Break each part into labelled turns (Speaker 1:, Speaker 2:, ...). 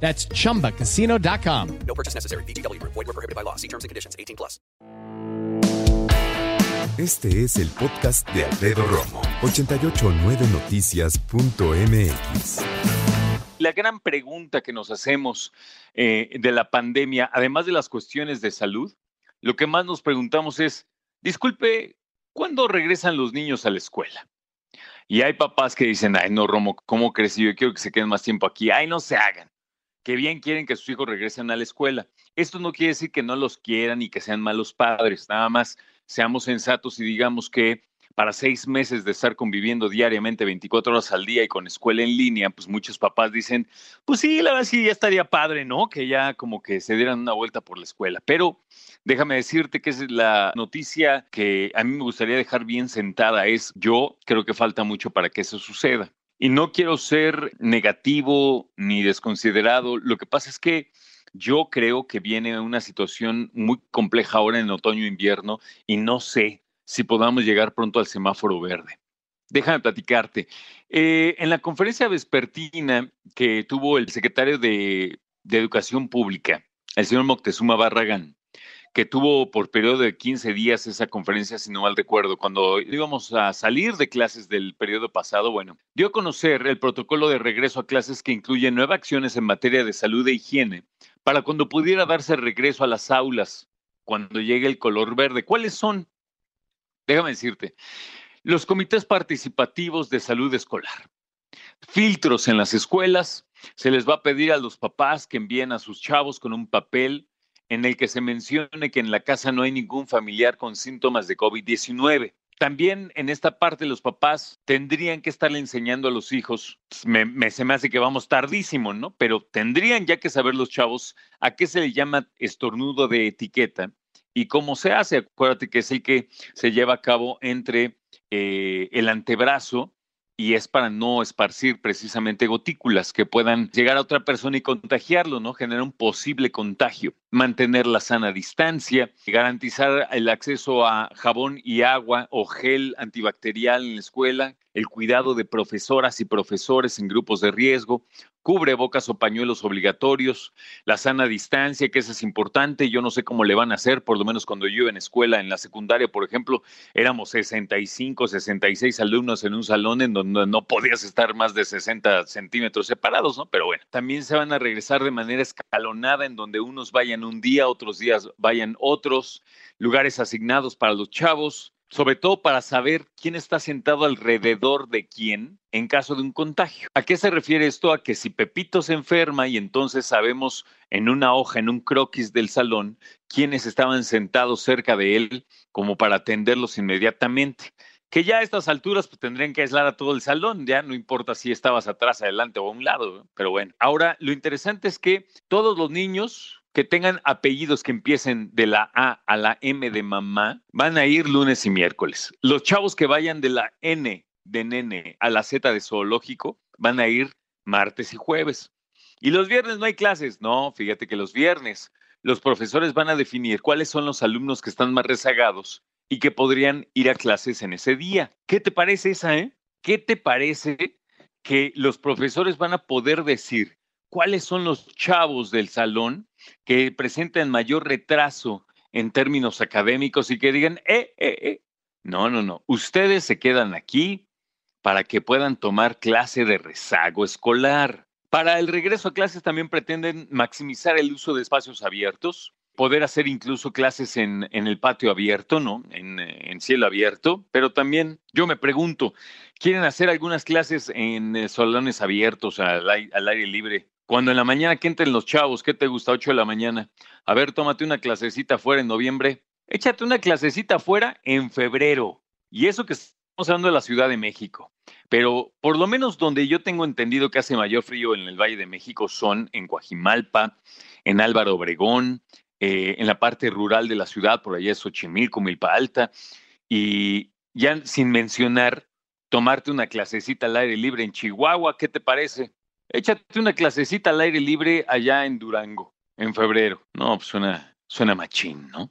Speaker 1: That's chumbacasino.com.
Speaker 2: No purchase necessary. BGW. Void were prohibited by law. See terms and conditions. 18 plus.
Speaker 3: Este es el podcast de Alfredo Romo. 889noticias.mx.
Speaker 4: La gran pregunta que nos hacemos eh, de la pandemia, además de las cuestiones de salud, lo que más nos preguntamos es, disculpe, ¿cuándo regresan los niños a la escuela? Y hay papás que dicen, ay, no, Romo, ¿cómo crees? Yo quiero que se queden más tiempo aquí. Ay, no se hagan. Que bien quieren que sus hijos regresen a la escuela. Esto no quiere decir que no los quieran y que sean malos padres. Nada más seamos sensatos y digamos que para seis meses de estar conviviendo diariamente 24 horas al día y con escuela en línea, pues muchos papás dicen, pues sí, la verdad sí, ya estaría padre, ¿no? Que ya como que se dieran una vuelta por la escuela. Pero déjame decirte que es la noticia que a mí me gustaría dejar bien sentada. Es, yo creo que falta mucho para que eso suceda. Y no quiero ser negativo ni desconsiderado. Lo que pasa es que yo creo que viene una situación muy compleja ahora en otoño-invierno y no sé si podamos llegar pronto al semáforo verde. Déjame platicarte. Eh, en la conferencia vespertina que tuvo el secretario de, de Educación Pública, el señor Moctezuma Barragán, que tuvo por periodo de 15 días esa conferencia, si no mal recuerdo, cuando íbamos a salir de clases del periodo pasado, bueno, dio a conocer el protocolo de regreso a clases que incluye nueve acciones en materia de salud e higiene para cuando pudiera darse regreso a las aulas, cuando llegue el color verde. ¿Cuáles son? Déjame decirte, los comités participativos de salud escolar, filtros en las escuelas, se les va a pedir a los papás que envíen a sus chavos con un papel en el que se mencione que en la casa no hay ningún familiar con síntomas de COVID-19. También en esta parte los papás tendrían que estarle enseñando a los hijos, me, se me hace que vamos tardísimo, ¿no? Pero tendrían ya que saber los chavos a qué se le llama estornudo de etiqueta y cómo se hace. Acuérdate que es el que se lleva a cabo entre eh, el antebrazo y es para no esparcir precisamente gotículas que puedan llegar a otra persona y contagiarlo, ¿no? Generar un posible contagio. Mantener la sana distancia, garantizar el acceso a jabón y agua o gel antibacterial en la escuela, el cuidado de profesoras y profesores en grupos de riesgo, cubre bocas o pañuelos obligatorios, la sana distancia, que eso es importante, yo no sé cómo le van a hacer, por lo menos cuando yo iba en escuela, en la secundaria, por ejemplo, éramos 65, 66 alumnos en un salón en donde no podías estar más de 60 centímetros separados, ¿no? Pero bueno, también se van a regresar de manera escalonada, en donde unos vayan un día, otros días vayan otros, lugares asignados para los chavos, sobre todo para saber quién está sentado alrededor de quién en caso de un contagio. ¿A qué se refiere esto? A que si Pepito se enferma y entonces sabemos en una hoja, en un croquis del salón, quiénes estaban sentados cerca de él como para atenderlos inmediatamente. Que ya a estas alturas pues, tendrían que aislar a todo el salón, ya no importa si estabas atrás, adelante o a un lado, pero bueno. Ahora, lo interesante es que todos los niños, que tengan apellidos que empiecen de la A a la M de mamá, van a ir lunes y miércoles. Los chavos que vayan de la N de nene a la Z de zoológico van a ir martes y jueves. Y los viernes no hay clases. No, fíjate que los viernes los profesores van a definir cuáles son los alumnos que están más rezagados y que podrían ir a clases en ese día. ¿Qué te parece esa, eh? ¿Qué te parece que los profesores van a poder decir cuáles son los chavos del salón que presentan mayor retraso en términos académicos y que digan, eh, eh, eh, no, no, no, ustedes se quedan aquí para que puedan tomar clase de rezago escolar. Para el regreso a clases también pretenden maximizar el uso de espacios abiertos, poder hacer incluso clases en, en el patio abierto, ¿no? En, en, cielo abierto, pero también yo me pregunto, ¿quieren hacer algunas clases en eh, salones abiertos, al, al aire libre? Cuando en la mañana que entren los chavos, ¿qué te gusta? 8 de la mañana. A ver, tómate una clasecita fuera en noviembre. Échate una clasecita fuera en febrero. Y eso que estamos hablando de la Ciudad de México. Pero por lo menos donde yo tengo entendido que hace mayor frío en el Valle de México son en Coajimalpa, en Álvaro Obregón, eh, en la parte rural de la ciudad, por allá es Xochimilco, Milpa Alta, y ya sin mencionar tomarte una clasecita al aire libre en Chihuahua, ¿qué te parece? Échate una clasecita al aire libre allá en Durango, en febrero. No, pues suena, suena machín, ¿no?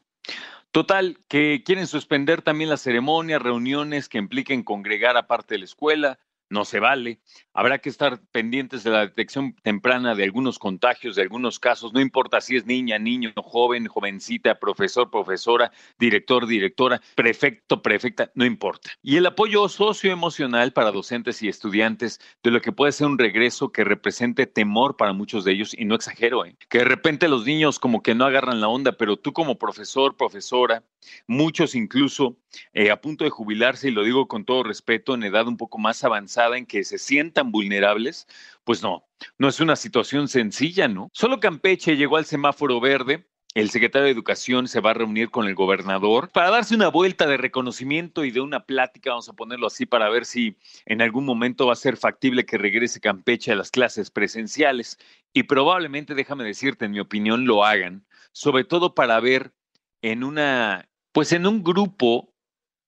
Speaker 4: Total, que quieren suspender también las ceremonias, reuniones que impliquen congregar aparte de la escuela, no se vale. Habrá que estar pendientes de la detección temprana de algunos contagios, de algunos casos, no importa si es niña, niño, joven, jovencita, profesor, profesora, director, directora, prefecto, prefecta, no importa. Y el apoyo socioemocional para docentes y estudiantes de lo que puede ser un regreso que represente temor para muchos de ellos, y no exagero, ¿eh? que de repente los niños como que no agarran la onda, pero tú como profesor, profesora, muchos incluso eh, a punto de jubilarse, y lo digo con todo respeto, en edad un poco más avanzada, en que se sientan vulnerables, pues no, no es una situación sencilla, ¿no? Solo Campeche llegó al semáforo verde. El secretario de Educación se va a reunir con el gobernador para darse una vuelta de reconocimiento y de una plática, vamos a ponerlo así, para ver si en algún momento va a ser factible que regrese Campeche a las clases presenciales. Y probablemente, déjame decirte, en mi opinión, lo hagan, sobre todo para ver en una, pues en un grupo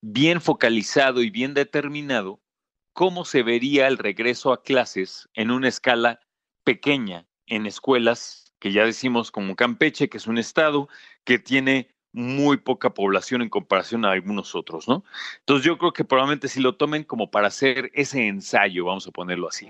Speaker 4: bien focalizado y bien determinado, cómo se vería el regreso a clases en una escala pequeña en escuelas que ya decimos como Campeche, que es un estado que tiene muy poca población en comparación a algunos otros, ¿no? Entonces yo creo que probablemente si lo tomen como para hacer ese ensayo, vamos a ponerlo así.